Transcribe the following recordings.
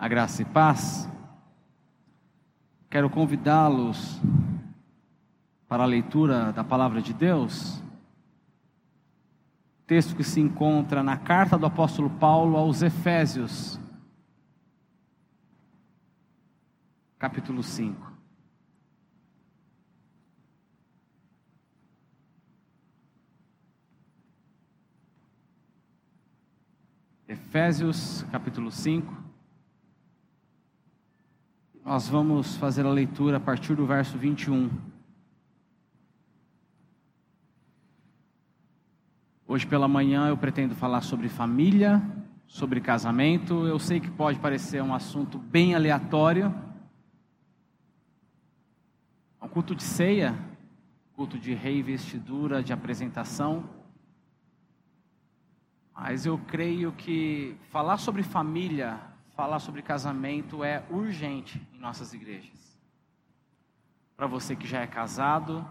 A graça e paz. Quero convidá-los para a leitura da palavra de Deus. Texto que se encontra na carta do apóstolo Paulo aos Efésios, capítulo 5. Efésios capítulo 5. Nós vamos fazer a leitura a partir do verso 21. Hoje pela manhã eu pretendo falar sobre família, sobre casamento. Eu sei que pode parecer um assunto bem aleatório. É um culto de ceia, culto de reinvestidura, de apresentação. Mas eu creio que falar sobre família, falar sobre casamento é urgente em nossas igrejas. Para você que já é casado,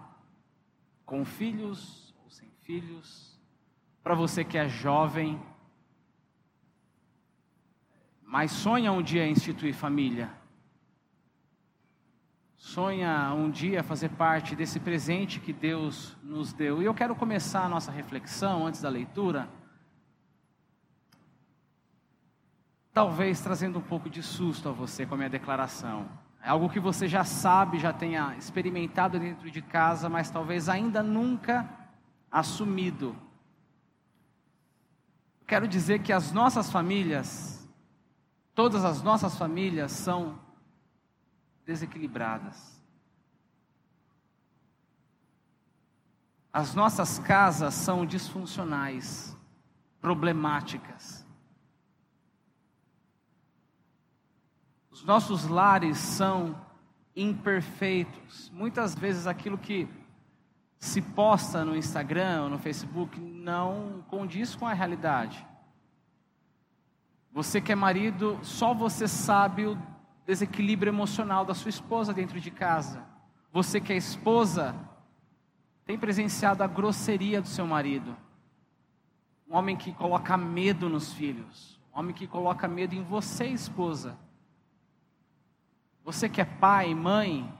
com filhos ou sem filhos, para você que é jovem, mas sonha um dia instituir família, sonha um dia fazer parte desse presente que Deus nos deu. E eu quero começar a nossa reflexão antes da leitura talvez trazendo um pouco de susto a você com a minha declaração. É algo que você já sabe, já tenha experimentado dentro de casa, mas talvez ainda nunca assumido. Quero dizer que as nossas famílias, todas as nossas famílias são desequilibradas. As nossas casas são disfuncionais, problemáticas. Os nossos lares são imperfeitos. Muitas vezes aquilo que se posta no Instagram no Facebook não condiz com a realidade. Você que é marido, só você sabe o desequilíbrio emocional da sua esposa dentro de casa. Você que é esposa, tem presenciado a grosseria do seu marido. Um homem que coloca medo nos filhos. Um homem que coloca medo em você, esposa. Você que é pai, mãe,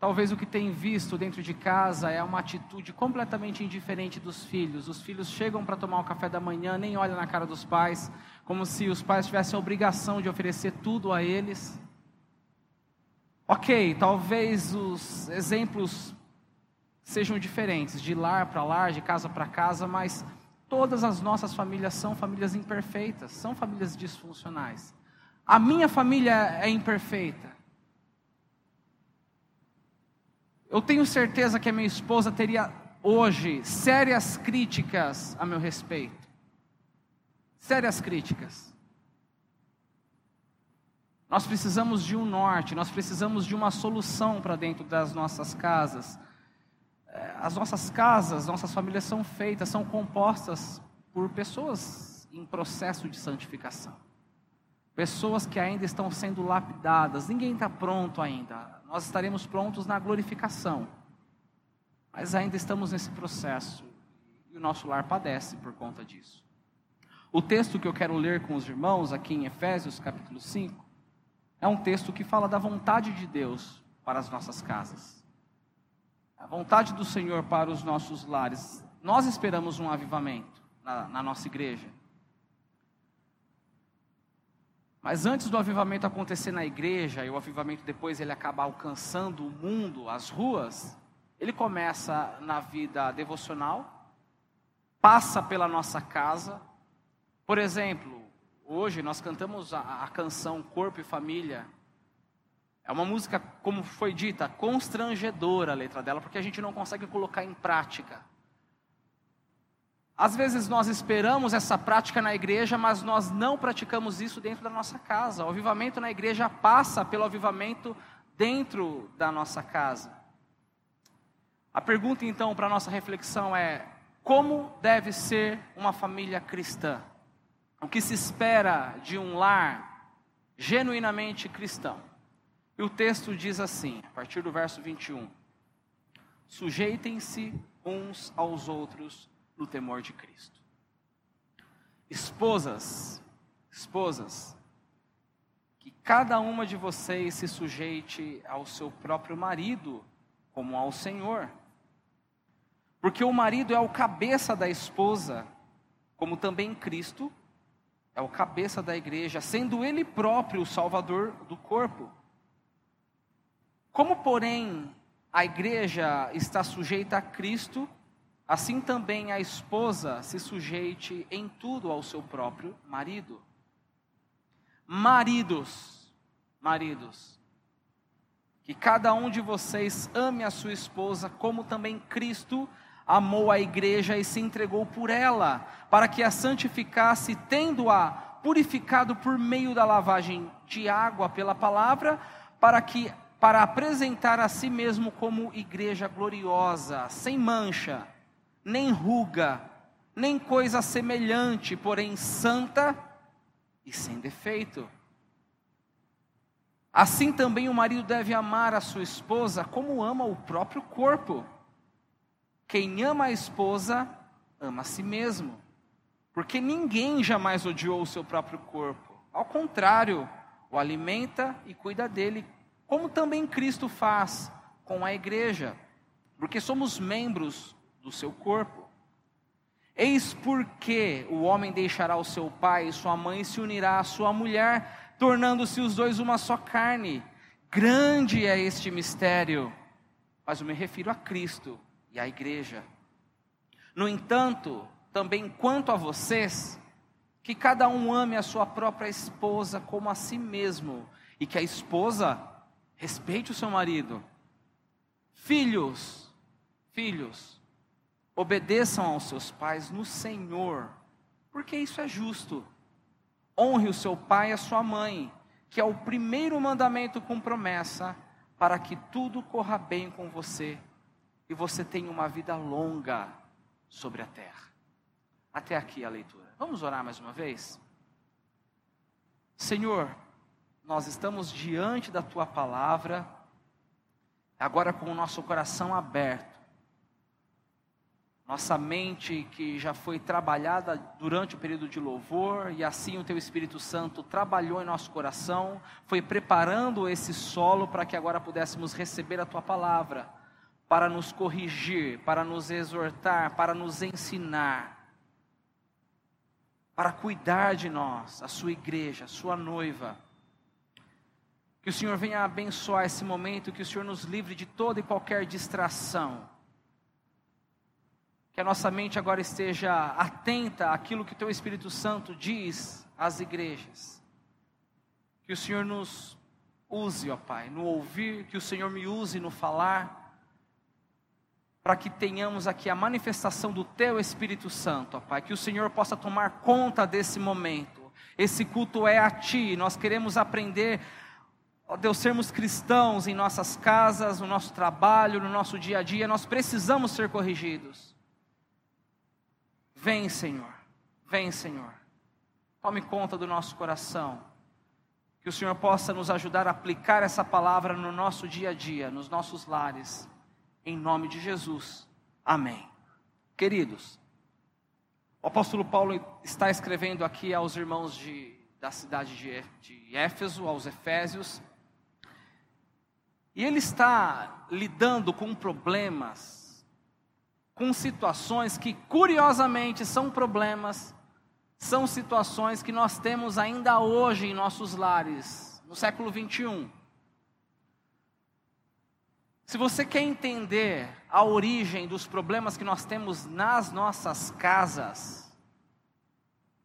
talvez o que tem visto dentro de casa é uma atitude completamente indiferente dos filhos. Os filhos chegam para tomar o café da manhã, nem olham na cara dos pais, como se os pais tivessem a obrigação de oferecer tudo a eles. Ok, talvez os exemplos sejam diferentes, de lar para lar, de casa para casa, mas todas as nossas famílias são famílias imperfeitas, são famílias disfuncionais. A minha família é imperfeita. Eu tenho certeza que a minha esposa teria hoje sérias críticas a meu respeito. Sérias críticas. Nós precisamos de um norte, nós precisamos de uma solução para dentro das nossas casas. É, as nossas casas, nossas famílias são feitas, são compostas por pessoas em processo de santificação pessoas que ainda estão sendo lapidadas, ninguém está pronto ainda. Nós estaremos prontos na glorificação, mas ainda estamos nesse processo e o nosso lar padece por conta disso. O texto que eu quero ler com os irmãos aqui em Efésios capítulo 5 é um texto que fala da vontade de Deus para as nossas casas. A vontade do Senhor para os nossos lares. Nós esperamos um avivamento na, na nossa igreja. Mas antes do avivamento acontecer na igreja, e o avivamento depois ele acaba alcançando o mundo, as ruas, ele começa na vida devocional, passa pela nossa casa. Por exemplo, hoje nós cantamos a, a canção Corpo e Família. É uma música, como foi dita, constrangedora a letra dela, porque a gente não consegue colocar em prática. Às vezes nós esperamos essa prática na igreja, mas nós não praticamos isso dentro da nossa casa. O avivamento na igreja passa pelo avivamento dentro da nossa casa. A pergunta então para nossa reflexão é: como deve ser uma família cristã? O que se espera de um lar genuinamente cristão? E o texto diz assim, a partir do verso 21: Sujeitem-se uns aos outros no temor de Cristo. Esposas, esposas, cada uma de vocês se sujeite ao seu próprio marido, como ao Senhor. Porque o marido é o cabeça da esposa, como também Cristo é o cabeça da igreja, sendo ele próprio o salvador do corpo. Como, porém, a igreja está sujeita a Cristo, assim também a esposa se sujeite em tudo ao seu próprio marido. Maridos, maridos, que cada um de vocês ame a sua esposa, como também Cristo amou a igreja e se entregou por ela, para que a santificasse, tendo-a purificado por meio da lavagem de água pela palavra, para que para apresentar a si mesmo como igreja gloriosa, sem mancha, nem ruga, nem coisa semelhante, porém santa e sem defeito. Assim também o marido deve amar a sua esposa como ama o próprio corpo. Quem ama a esposa, ama a si mesmo. Porque ninguém jamais odiou o seu próprio corpo. Ao contrário, o alimenta e cuida dele, como também Cristo faz com a igreja, porque somos membros do seu corpo. Eis porque o homem deixará o seu pai e sua mãe se unirá à sua mulher, tornando-se os dois uma só carne. Grande é este mistério, mas eu me refiro a Cristo e a igreja. No entanto, também quanto a vocês, que cada um ame a sua própria esposa como a si mesmo, e que a esposa respeite o seu marido. Filhos, filhos, obedeçam aos seus pais no Senhor, porque isso é justo. Honre o seu pai e a sua mãe, que é o primeiro mandamento com promessa, para que tudo corra bem com você e você tenha uma vida longa sobre a terra. Até aqui a leitura. Vamos orar mais uma vez? Senhor, nós estamos diante da tua palavra, agora com o nosso coração aberto, nossa mente que já foi trabalhada durante o período de louvor, e assim o teu Espírito Santo trabalhou em nosso coração, foi preparando esse solo para que agora pudéssemos receber a tua palavra para nos corrigir, para nos exortar, para nos ensinar, para cuidar de nós, a sua igreja, a sua noiva. Que o Senhor venha abençoar esse momento, que o Senhor nos livre de toda e qualquer distração. Que a nossa mente agora esteja atenta àquilo que o Teu Espírito Santo diz às igrejas. Que o Senhor nos use, ó Pai, no ouvir, que o Senhor me use no falar para que tenhamos aqui a manifestação do Teu Espírito Santo, ó Pai, que o Senhor possa tomar conta desse momento. Esse culto é a Ti, nós queremos aprender, ó Deus, sermos cristãos em nossas casas, no nosso trabalho, no nosso dia a dia, nós precisamos ser corrigidos. Vem, Senhor, vem, Senhor, tome conta do nosso coração. Que o Senhor possa nos ajudar a aplicar essa palavra no nosso dia a dia, nos nossos lares em nome de Jesus. Amém. Queridos, o apóstolo Paulo está escrevendo aqui aos irmãos de, da cidade de, de Éfeso, aos Efésios, e ele está lidando com problemas, com situações que, curiosamente, são problemas, são situações que nós temos ainda hoje em nossos lares, no século 21. Se você quer entender a origem dos problemas que nós temos nas nossas casas,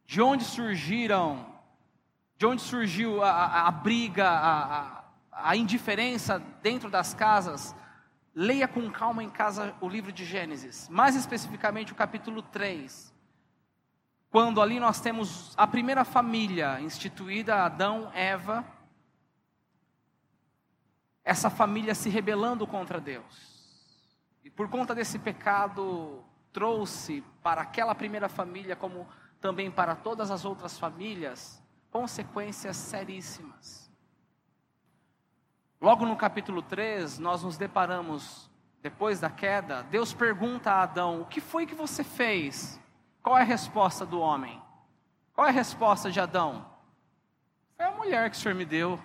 de onde surgiram, de onde surgiu a, a, a briga, a, a, indiferença dentro das casas, leia com calma em casa o livro de Gênesis, mais especificamente o capítulo 3. Quando ali nós temos a primeira família instituída, Adão, Eva, essa família se rebelando contra Deus. E por conta desse pecado, trouxe para aquela primeira família, como também para todas as outras famílias, consequências seríssimas. Logo no capítulo 3, nós nos deparamos, depois da queda, Deus pergunta a Adão: O que foi que você fez? Qual é a resposta do homem? Qual é a resposta de Adão? Foi a mulher que o Senhor me deu.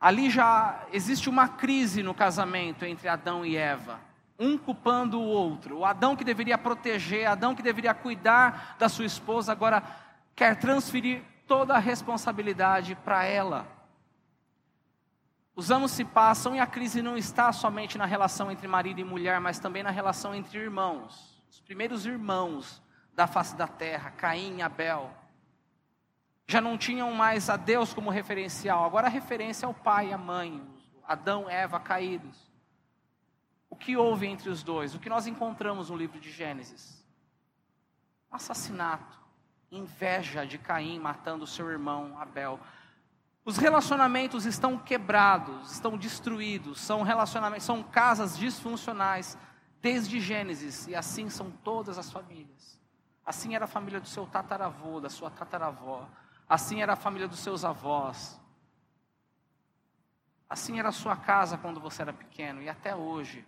Ali já existe uma crise no casamento entre Adão e Eva, um culpando o outro. O Adão que deveria proteger, Adão que deveria cuidar da sua esposa, agora quer transferir toda a responsabilidade para ela. Os anos se passam e a crise não está somente na relação entre marido e mulher, mas também na relação entre irmãos. Os primeiros irmãos da face da terra, Caim e Abel já não tinham mais a Deus como referencial, agora a referência é o pai e a mãe, Adão e Eva caídos. O que houve entre os dois? O que nós encontramos no livro de Gênesis? Assassinato, inveja de Caim matando seu irmão Abel. Os relacionamentos estão quebrados, estão destruídos, são relacionamentos, são casas disfuncionais desde Gênesis e assim são todas as famílias. Assim era a família do seu tataravô, da sua tataravó, Assim era a família dos seus avós. Assim era a sua casa quando você era pequeno. E até hoje,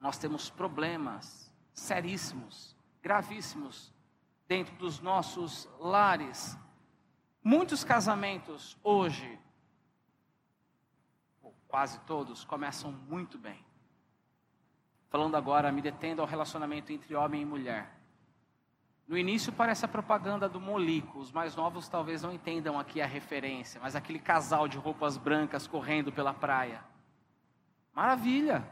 nós temos problemas seríssimos, gravíssimos, dentro dos nossos lares. Muitos casamentos hoje, ou quase todos, começam muito bem. Falando agora, me detendo ao relacionamento entre homem e mulher. No início parece a propaganda do Molico. Os mais novos talvez não entendam aqui a referência, mas aquele casal de roupas brancas correndo pela praia. Maravilha!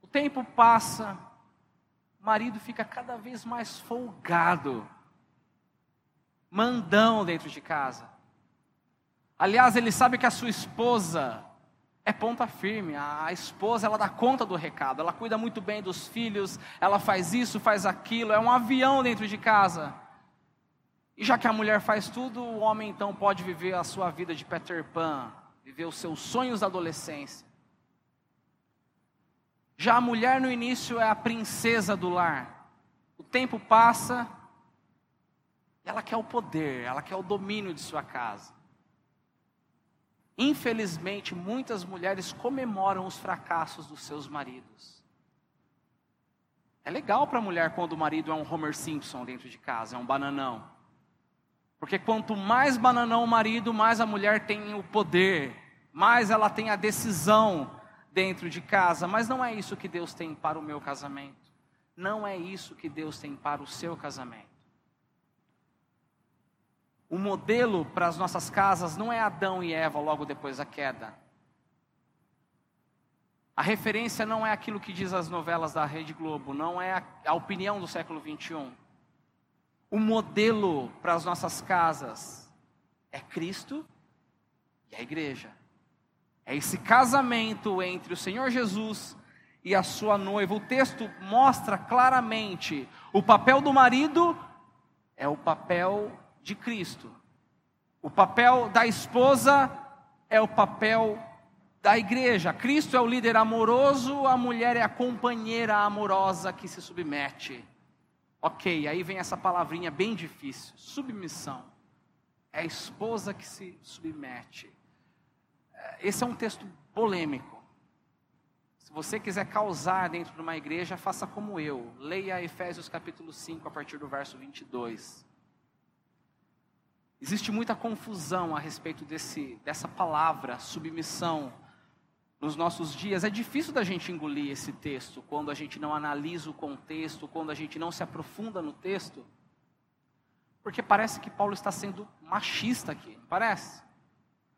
O tempo passa, o marido fica cada vez mais folgado, mandão dentro de casa. Aliás, ele sabe que a sua esposa é ponta firme. A esposa, ela dá conta do recado, ela cuida muito bem dos filhos, ela faz isso, faz aquilo, é um avião dentro de casa. E já que a mulher faz tudo, o homem então pode viver a sua vida de Peter Pan, viver os seus sonhos da adolescência. Já a mulher no início é a princesa do lar. O tempo passa, ela quer o poder, ela quer o domínio de sua casa. Infelizmente, muitas mulheres comemoram os fracassos dos seus maridos. É legal para a mulher quando o marido é um Homer Simpson dentro de casa, é um bananão. Porque quanto mais bananão o marido, mais a mulher tem o poder, mais ela tem a decisão dentro de casa. Mas não é isso que Deus tem para o meu casamento. Não é isso que Deus tem para o seu casamento. O modelo para as nossas casas não é Adão e Eva logo depois da queda. A referência não é aquilo que diz as novelas da Rede Globo, não é a, opinião do século 21. O modelo para as nossas casas é Cristo e a igreja. É esse casamento entre o Senhor Jesus e a sua noiva. O texto mostra claramente o papel do marido é o papel de Cristo. O papel da esposa é o papel da igreja. Cristo é o líder amoroso, a mulher é a companheira amorosa que se submete. Ok, aí vem essa palavrinha bem difícil: submissão. É a esposa que se submete. Esse é um texto polêmico. Se você quiser causar dentro de uma igreja, faça como eu. Leia Efésios capítulo 5, a partir do verso 22. Existe muita confusão a respeito desse, dessa palavra, submissão, nos nossos dias. É difícil da gente engolir esse texto quando a gente não analisa o contexto, quando a gente não se aprofunda no texto. Porque parece que Paulo está sendo machista aqui, parece?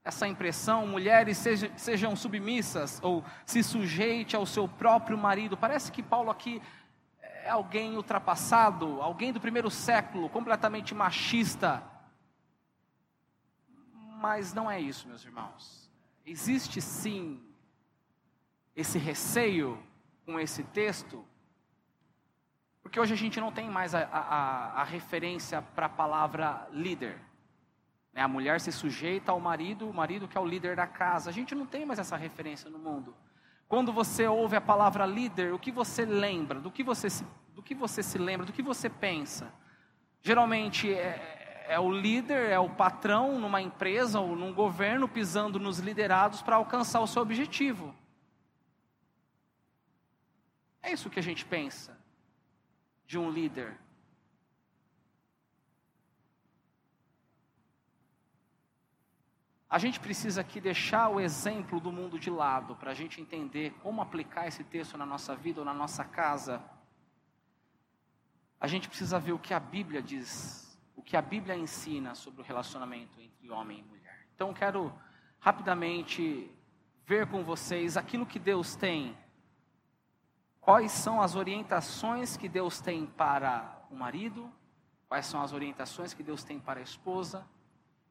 Essa impressão, mulheres sejam, sejam submissas ou se sujeite ao seu próprio marido. Parece que Paulo aqui é alguém ultrapassado, alguém do primeiro século, completamente machista mas não é isso, meus irmãos. Existe sim esse receio com esse texto, porque hoje a gente não tem mais a, a, a referência para a palavra líder. Né? A mulher se sujeita ao marido, o marido que é o líder da casa. A gente não tem mais essa referência no mundo. Quando você ouve a palavra líder, o que você lembra? Do que você se, do que você se lembra? Do que você pensa? Geralmente é, é o líder, é o patrão numa empresa ou num governo pisando nos liderados para alcançar o seu objetivo. É isso que a gente pensa de um líder. a gente precisa aqui deixar o exemplo do mundo de lado para a gente entender como aplicar esse texto na nossa vida ou na nossa casa. A gente precisa ver o que a Bíblia diz, o que a Bíblia ensina sobre o relacionamento entre homem e mulher. Então, quero rapidamente ver com vocês aquilo que Deus tem. Quais são as orientações que Deus tem para o marido? Quais são as orientações que Deus tem para a esposa?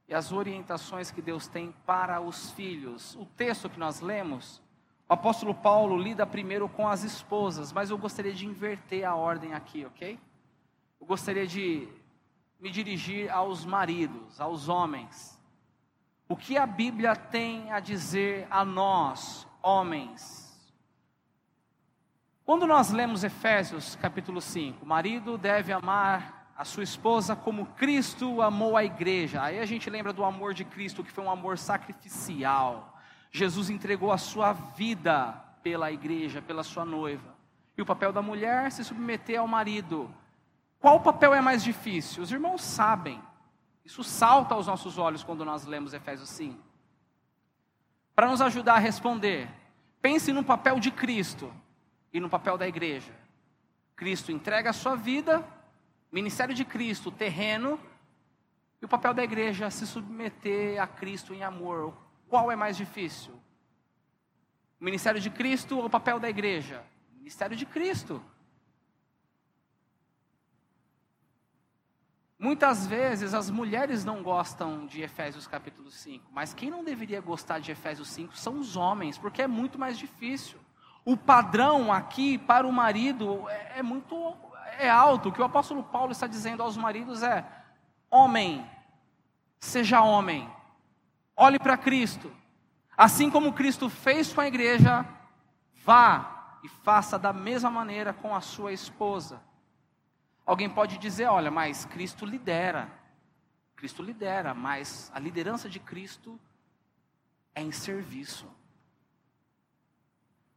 E as orientações que Deus tem para os filhos. O texto que nós lemos, o apóstolo Paulo lida primeiro com as esposas, mas eu gostaria de inverter a ordem aqui, ok? Eu gostaria de me dirigir aos maridos, aos homens. O que a Bíblia tem a dizer a nós, homens? Quando nós lemos Efésios capítulo 5, o marido deve amar a sua esposa como Cristo amou a igreja. Aí a gente lembra do amor de Cristo, que foi um amor sacrificial. Jesus entregou a sua vida pela igreja, pela sua noiva. E o papel da mulher se submeter ao marido. Qual papel é mais difícil? Os irmãos sabem. Isso salta aos nossos olhos quando nós lemos Efésios 5. Para nos ajudar a responder, pense no papel de Cristo e no papel da igreja. Cristo entrega a sua vida, ministério de Cristo, terreno, e o papel da igreja se submeter a Cristo em amor. Qual é mais difícil? O ministério de Cristo ou o papel da igreja? Ministério de Cristo. Muitas vezes as mulheres não gostam de Efésios capítulo 5, mas quem não deveria gostar de Efésios 5 são os homens, porque é muito mais difícil. O padrão aqui para o marido é, é muito é alto. O que o apóstolo Paulo está dizendo aos maridos é: homem, seja homem, olhe para Cristo. Assim como Cristo fez com a igreja, vá e faça da mesma maneira com a sua esposa. Alguém pode dizer: olha, mas Cristo lidera. Cristo lidera, mas a liderança de Cristo é em serviço.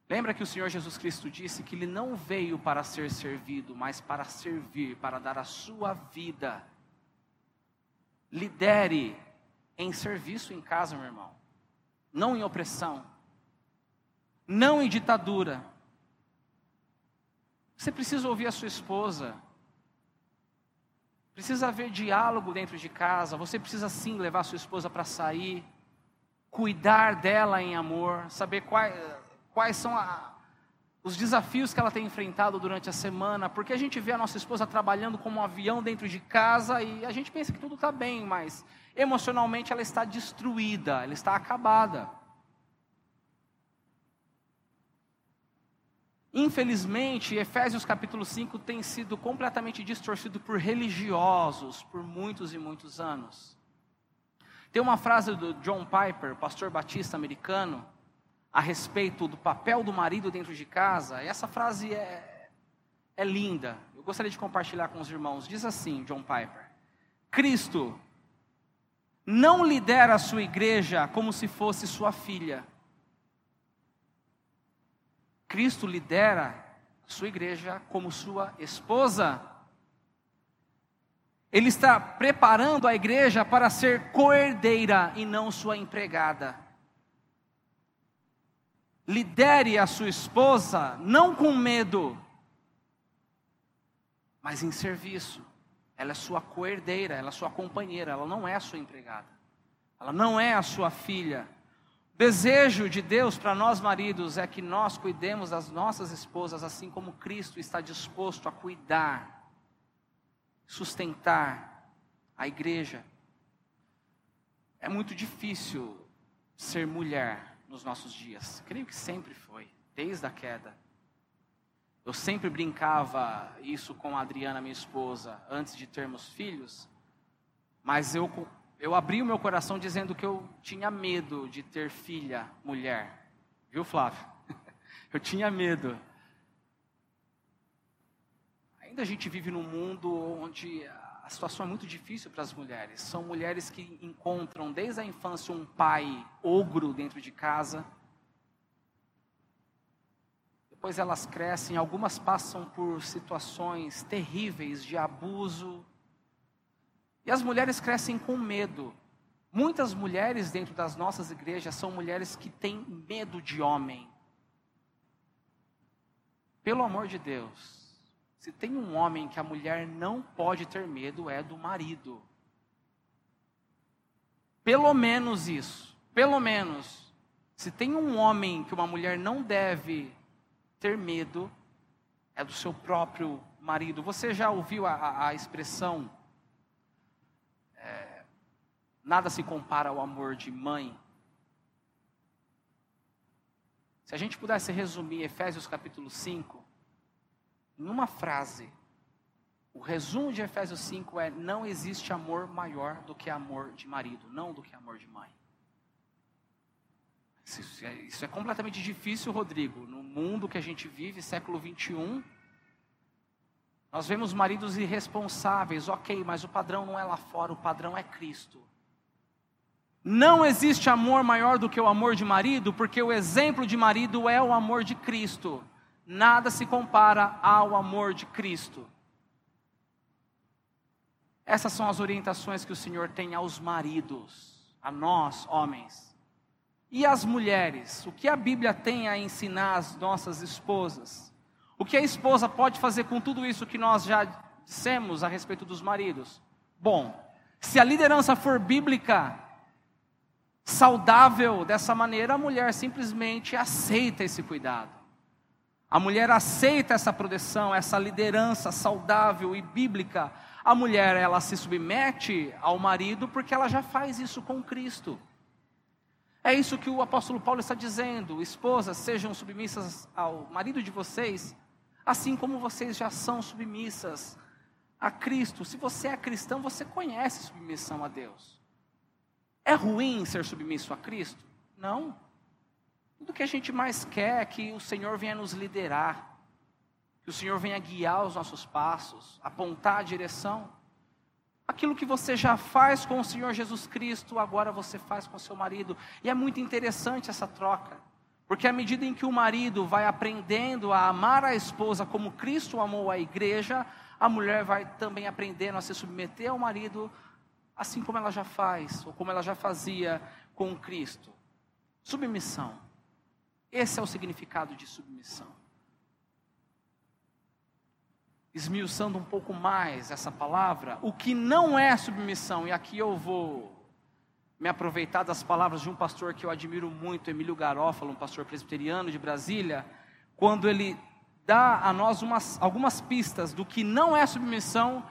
Lembra que o Senhor Jesus Cristo disse que ele não veio para ser servido, mas para servir, para dar a sua vida. Lidere em serviço em casa, meu irmão, não em opressão, não em ditadura. Você precisa ouvir a sua esposa, Precisa haver diálogo dentro de casa. Você precisa sim levar sua esposa para sair, cuidar dela em amor, saber quais, quais são a, os desafios que ela tem enfrentado durante a semana, porque a gente vê a nossa esposa trabalhando como um avião dentro de casa e a gente pensa que tudo está bem, mas emocionalmente ela está destruída, ela está acabada. Infelizmente, Efésios capítulo 5 tem sido completamente distorcido por religiosos por muitos e muitos anos. Tem uma frase do John Piper, pastor batista americano, a respeito do papel do marido dentro de casa, e essa frase é, é linda. Eu gostaria de compartilhar com os irmãos. Diz assim, John Piper: Cristo não lidera a sua igreja como se fosse sua filha Cristo lidera sua igreja como sua esposa. Ele está preparando a igreja para ser coerdeira e não sua empregada. Lidere a sua esposa não com medo, mas em serviço. Ela é sua coerdeira, ela é sua companheira, ela não é sua empregada. Ela não é a sua filha. Desejo de Deus para nós maridos é que nós cuidemos das nossas esposas assim como Cristo está disposto a cuidar, sustentar a igreja. É muito difícil ser mulher nos nossos dias. Creio que sempre foi, desde a queda. Eu sempre brincava isso com a Adriana, minha esposa, antes de termos filhos, mas eu eu abri o meu coração dizendo que eu tinha medo de ter filha mulher. Viu, Flávio? Eu tinha medo. Ainda a gente vive num mundo onde a situação é muito difícil para as mulheres. São mulheres que encontram desde a infância um pai ogro dentro de casa. Depois elas crescem, algumas passam por situações terríveis de abuso, e as mulheres crescem com medo. Muitas mulheres dentro das nossas igrejas são mulheres que têm medo de homem. Pelo amor de Deus, se tem um homem que a mulher não pode ter medo, é do marido. Pelo menos isso. Pelo menos. Se tem um homem que uma mulher não deve ter medo, é do seu próprio marido. Você já ouviu a, a, a expressão Nada se compara ao amor de mãe. Se a gente pudesse resumir Efésios capítulo 5, numa frase, o resumo de Efésios 5 é: não existe amor maior do que amor de marido, não do que amor de mãe. Isso é, isso é completamente difícil, Rodrigo. No mundo que a gente vive, século 21, nós vemos maridos irresponsáveis, ok, mas o padrão não é lá fora, o padrão é Cristo. Não existe amor maior do que o amor de marido, porque o exemplo de marido é o amor de Cristo. Nada se compara ao amor de Cristo. Essas são as orientações que o Senhor tem aos maridos, a nós, homens. E as mulheres? O que a Bíblia tem a ensinar às nossas esposas? O que a esposa pode fazer com tudo isso que nós já dissemos a respeito dos maridos? Bom, se a liderança for bíblica, saudável dessa maneira, a mulher simplesmente aceita esse cuidado. A mulher aceita essa proteção, essa liderança saudável e bíblica. A mulher, ela se submete ao marido porque ela já faz isso com Cristo. É isso que o apóstolo Paulo está dizendo: esposas, sejam submissas ao marido de vocês, assim como vocês já são submissas a Cristo. Se você é cristão, você conhece submissão a Deus. É ruim ser submisso a Cristo? Não. Tudo que a gente mais quer é que o Senhor venha nos liderar, que o Senhor venha guiar os nossos passos, apontar a direção. Aquilo que você já faz com o Senhor Jesus Cristo, agora você faz com seu marido. E é muito interessante essa troca. Porque à medida em que o marido vai aprendendo a amar a esposa como Cristo amou a igreja, a mulher vai também aprendendo a se submeter ao marido assim como ela já faz, ou como ela já fazia com Cristo. Submissão. Esse é o significado de submissão. Esmiuçando um pouco mais essa palavra, o que não é submissão, e aqui eu vou me aproveitar das palavras de um pastor que eu admiro muito, Emílio Garófalo, um pastor presbiteriano de Brasília, quando ele dá a nós umas, algumas pistas do que não é submissão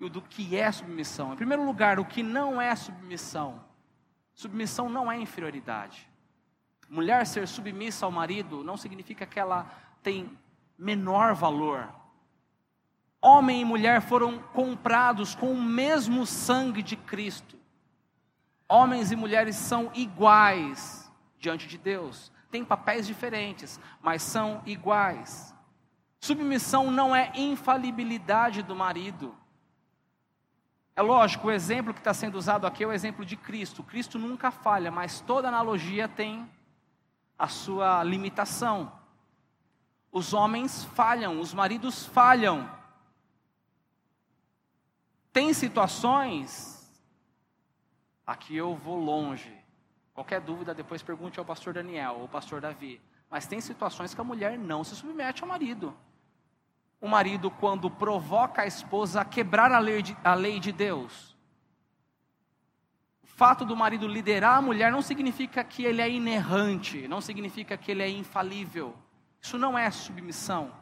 e o do que é submissão. Em primeiro lugar, o que não é submissão. Submissão não é inferioridade. Mulher ser submissa ao marido não significa que ela tem menor valor. Homem e mulher foram comprados com o mesmo sangue de Cristo. Homens e mulheres são iguais diante de Deus. Têm papéis diferentes, mas são iguais. Submissão não é infalibilidade do marido. É lógico, o exemplo que está sendo usado aqui é o exemplo de Cristo. Cristo nunca falha, mas toda analogia tem a sua limitação. Os homens falham, os maridos falham. Tem situações, aqui eu vou longe. Qualquer dúvida, depois pergunte ao pastor Daniel ou ao pastor Davi. Mas tem situações que a mulher não se submete ao marido o marido quando provoca a esposa a quebrar a lei de, a lei de Deus. O fato do marido liderar a mulher não significa que ele é inerrante, não significa que ele é infalível. Isso não é submissão.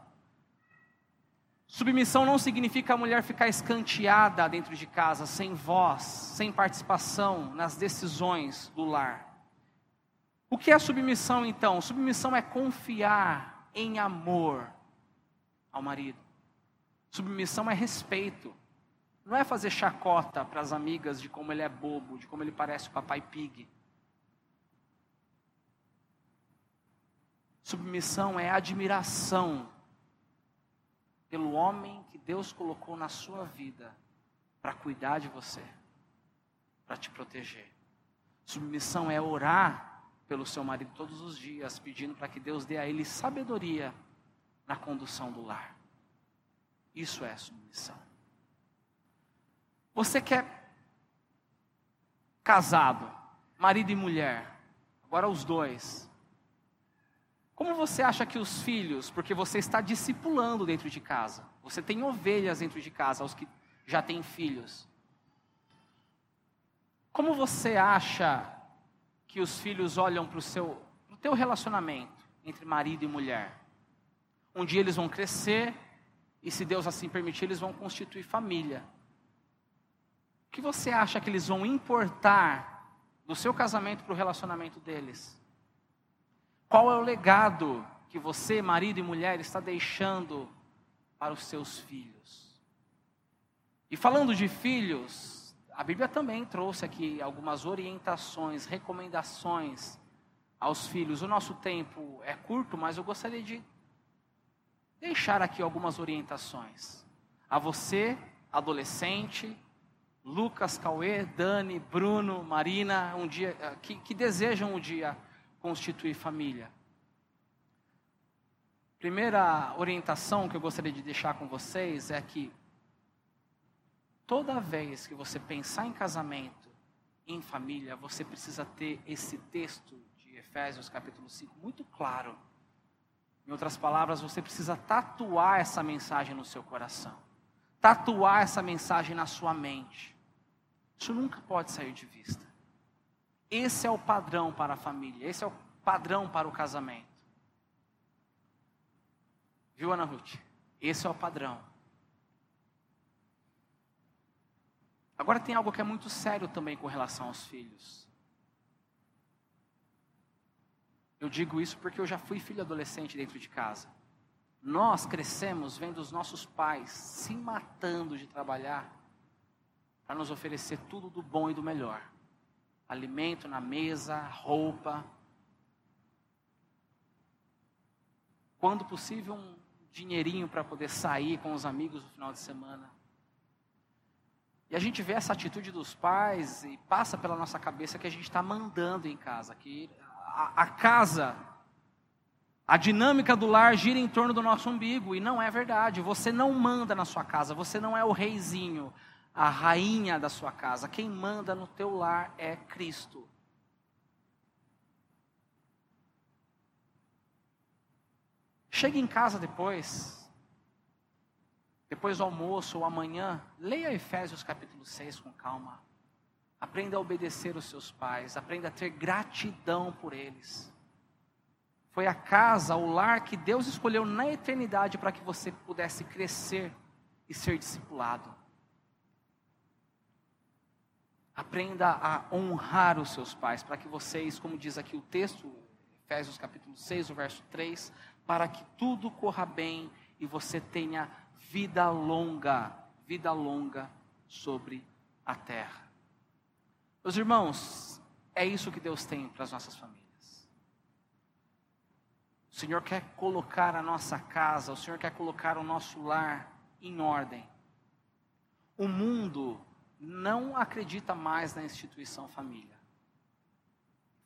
Submissão não significa a mulher ficar escanteada dentro de casa, sem voz, sem participação nas decisões do lar. O que é submissão então? Submissão é confiar em amor ao marido. Submissão é respeito. Não é fazer chacota para as amigas de como ele é bobo, de como ele parece o papai pig. Submissão é admiração pelo homem que Deus colocou na sua vida para cuidar de você, para te proteger. Submissão é orar pelo seu marido todos os dias, pedindo para que Deus dê a ele sabedoria na condução do lar. Isso é submissão. Você quer casado, marido e mulher, agora os dois. Como você acha que os filhos, porque você está discipulando dentro de casa, você tem ovelhas dentro de casa, os que já têm filhos. Como você acha que os filhos olham para o seu, pro teu relacionamento entre marido e mulher? Um dia eles vão crescer e, se Deus assim permitir, eles vão constituir família. O que você acha que eles vão importar do seu casamento para o relacionamento deles? Qual é o legado que você, marido e mulher, está deixando para os seus filhos? E falando de filhos, a Bíblia também trouxe aqui algumas orientações, recomendações aos filhos. O nosso tempo é curto, mas eu gostaria de deixar aqui algumas orientações. A você, adolescente, Lucas, Cauê, Dani, Bruno, Marina, um dia eh, que, que desejam um dia constituir família. Primeira orientação que eu gostaria de deixar com vocês é que toda vez que você pensar em casamento, em família, você precisa ter esse texto de Efésios capítulo 5 muito claro. Em outras palavras, você precisa tatuar essa mensagem no seu coração. Tatuar essa mensagem na sua mente. Isso nunca pode sair de vista. Esse é o padrão para a família, esse é o padrão para o casamento. Viu, Ana Ruth? Esse é o padrão. Agora tem algo que é muito sério também com relação aos filhos. Eu digo isso porque eu já fui filho adolescente dentro de casa. Nós crescemos vendo os nossos pais se matando de trabalhar para nos oferecer tudo do bom e do melhor: alimento na mesa, roupa. Quando possível, um dinheirinho para poder sair com os amigos no final de semana. E a gente vê essa atitude dos pais e passa pela nossa cabeça que a gente está mandando em casa, que a, casa, a dinâmica do lar gira em torno do nosso umbigo, e não é verdade. Você não manda na sua casa, você não é o reizinho, a rainha da sua casa. Quem manda no teu lar é Cristo. Chegue em casa depois, depois do almoço ou amanhã, leia Efésios capítulo 6 com calma. Aprenda a obedecer os seus pais, aprenda a ter gratidão por eles. Foi a casa, o lar que Deus escolheu na eternidade para que você pudesse crescer e ser discipulado. Aprenda a honrar os seus pais, para que vocês, como diz aqui o texto, Efésios capítulo 6, o verso 3, para que tudo corra bem e você tenha vida longa, vida longa sobre a terra. Meus irmãos, é isso que Deus tem para as nossas famílias. O Senhor quer colocar a nossa casa, o Senhor quer colocar o nosso lar em ordem. O mundo não acredita mais na instituição família.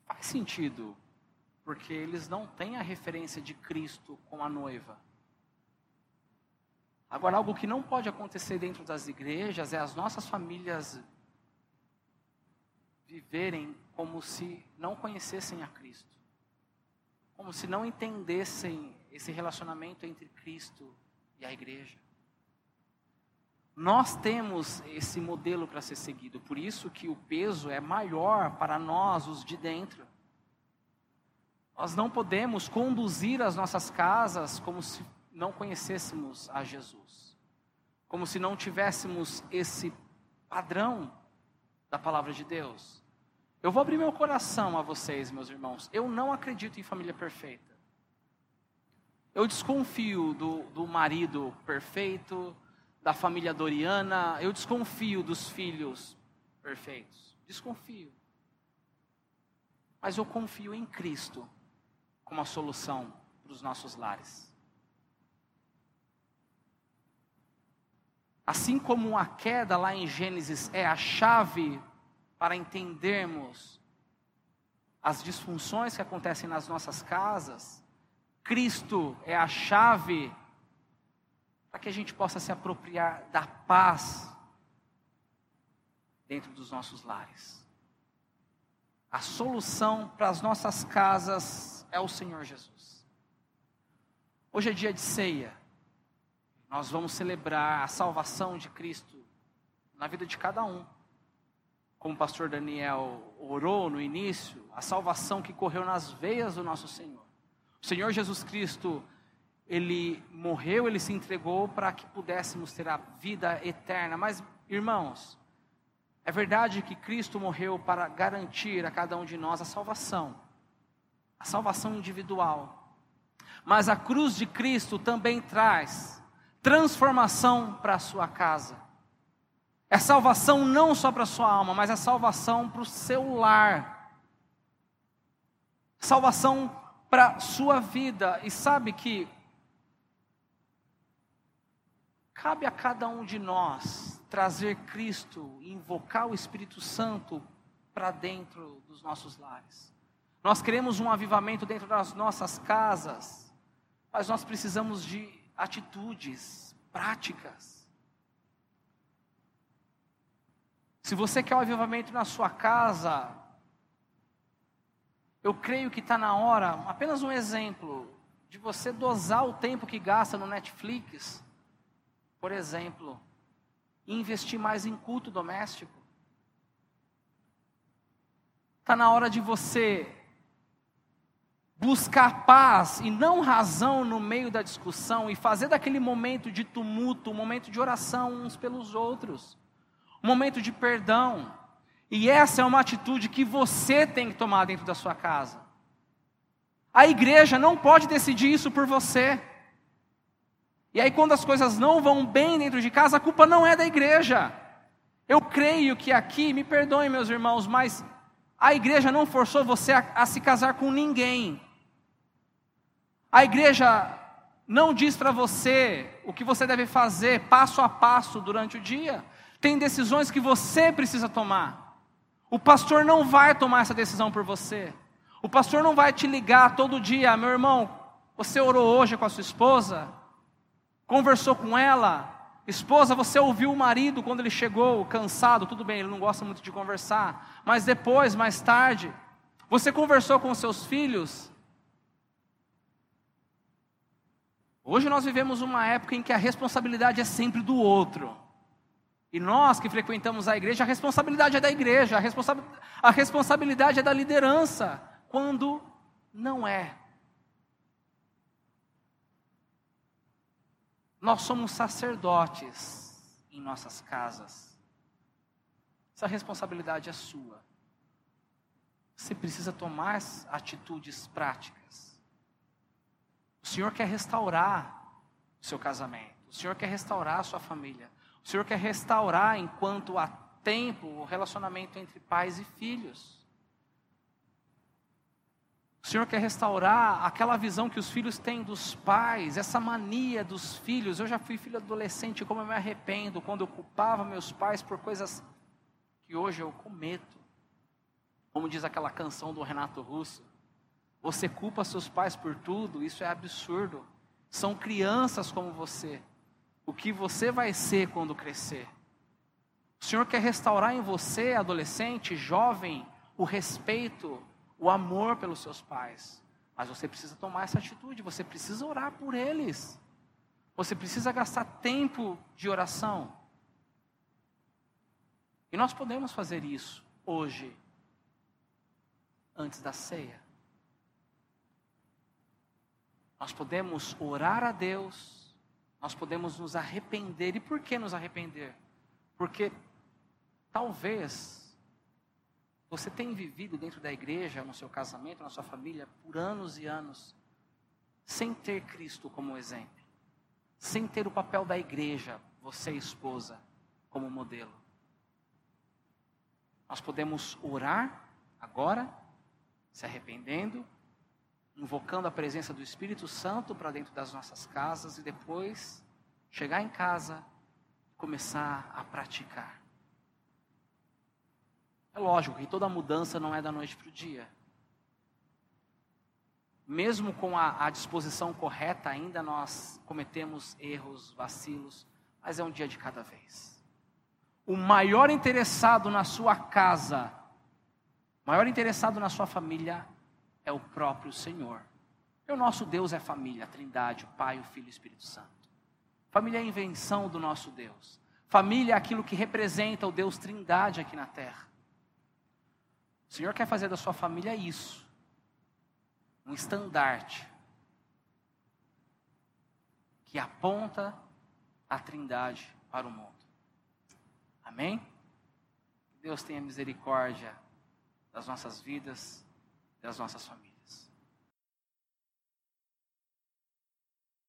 Faz sentido, porque eles não têm a referência de Cristo com a noiva. Agora, algo que não pode acontecer dentro das igrejas é as nossas famílias viverem como se não conhecessem a Cristo, como se não entendessem esse relacionamento entre Cristo e a igreja. Nós temos esse modelo para ser seguido, por isso que o peso é maior para nós, os de dentro. Nós não podemos conduzir as nossas casas como se não conhecêssemos a Jesus, como se não tivéssemos esse padrão da palavra de Deus. Eu vou abrir meu coração a vocês, meus irmãos. Eu não acredito em família perfeita. Eu desconfio do, do marido perfeito, da família Doriana, eu desconfio dos filhos perfeitos. Desconfio. Mas eu confio em Cristo como a solução para os nossos lares. Assim como a queda lá em Gênesis é a chave para entendermos as disfunções que acontecem nas nossas casas, Cristo é a chave para que a gente possa se apropriar da paz dentro dos nossos lares. A solução para as nossas casas é o Senhor Jesus. Hoje é dia de ceia. Nós vamos celebrar a salvação de Cristo na vida de cada um. Como o pastor Daniel orou no início, a salvação que correu nas veias do nosso Senhor. O Senhor Jesus Cristo, ele morreu, ele se entregou para que pudéssemos ter a vida eterna. Mas, irmãos, é verdade que Cristo morreu para garantir a cada um de nós a salvação, a salvação individual. Mas a cruz de Cristo também traz transformação para a sua casa. É salvação não só para a sua alma, mas é salvação para o seu lar. Salvação para a sua vida. E sabe que cabe a cada um de nós trazer Cristo, invocar o Espírito Santo para dentro dos nossos lares. Nós queremos um avivamento dentro das nossas casas, mas nós precisamos de atitudes práticas. Se você quer um avivamento na sua casa, eu creio que está na hora, apenas um exemplo, de você dosar o tempo que gasta no Netflix, por exemplo, e investir mais em culto doméstico. Está na hora de você buscar paz e não razão no meio da discussão e fazer daquele momento de tumulto um momento de oração uns pelos outros, um momento de perdão. E essa é uma atitude que você tem que tomar dentro da sua casa. A igreja não pode decidir isso por você. E aí, quando as coisas não vão bem dentro de casa, a culpa não é da igreja. Eu creio que aqui, me perdoem meus irmãos, mas a igreja não forçou você a, a se casar com ninguém. A igreja não diz para você o que você deve fazer passo a passo durante o dia. Tem decisões que você precisa tomar. O pastor não vai tomar essa decisão por você. O pastor não vai te ligar todo dia, meu irmão, você orou hoje com a sua esposa? conversou com ela. Esposa, você ouviu o marido quando ele chegou cansado, tudo bem, ele não gosta muito de conversar, mas depois, mais tarde, você conversou com seus filhos. Hoje nós vivemos uma época em que a responsabilidade é sempre do outro. E nós que frequentamos a igreja, a responsabilidade é da igreja, a, responsa a responsabilidade é da liderança, quando não é. Nós somos sacerdotes em nossas casas. Essa responsabilidade é sua. Você precisa tomar atitudes práticas. O Senhor quer restaurar o seu casamento. O Senhor quer restaurar a sua família. O Senhor quer restaurar, enquanto há tempo, o relacionamento entre pais e filhos. O Senhor quer restaurar aquela visão que os filhos têm dos pais, essa mania dos filhos. Eu já fui filho adolescente, como eu me arrependo quando eu culpava meus pais por coisas que hoje eu cometo. Como diz aquela canção do Renato Russo: Você culpa seus pais por tudo, isso é absurdo. São crianças como você. O que você vai ser quando crescer? O Senhor quer restaurar em você, adolescente, jovem, o respeito, o amor pelos seus pais. Mas você precisa tomar essa atitude, você precisa orar por eles. Você precisa gastar tempo de oração. E nós podemos fazer isso hoje, antes da ceia. Nós podemos orar a Deus, nós podemos nos arrepender. E por que nos arrepender? Porque talvez você tem vivido dentro da igreja, no seu casamento, na sua família, por anos e anos, sem ter Cristo como exemplo, sem ter o papel da igreja, você, esposa, como modelo. Nós podemos orar agora, se arrependendo, invocando a presença do Espírito Santo para dentro das nossas casas e depois chegar em casa e começar a praticar. É lógico que toda mudança não é da noite para o dia. Mesmo com a, a, disposição correta, ainda nós cometemos erros, vacilos, mas é um dia de cada vez. O maior interessado na sua casa maior interessado na sua família é o próprio Senhor. E o nosso Deus é família, a Trindade, o Pai, o Filho e o Espírito Santo. Família é a invenção do nosso Deus. Família é aquilo que representa o Deus Trindade aqui na terra. O Senhor quer fazer da sua família isso. Um estandarte que aponta a Trindade para o mundo. Amém? Deus tenha misericórdia das nossas vidas, das nossas famílias.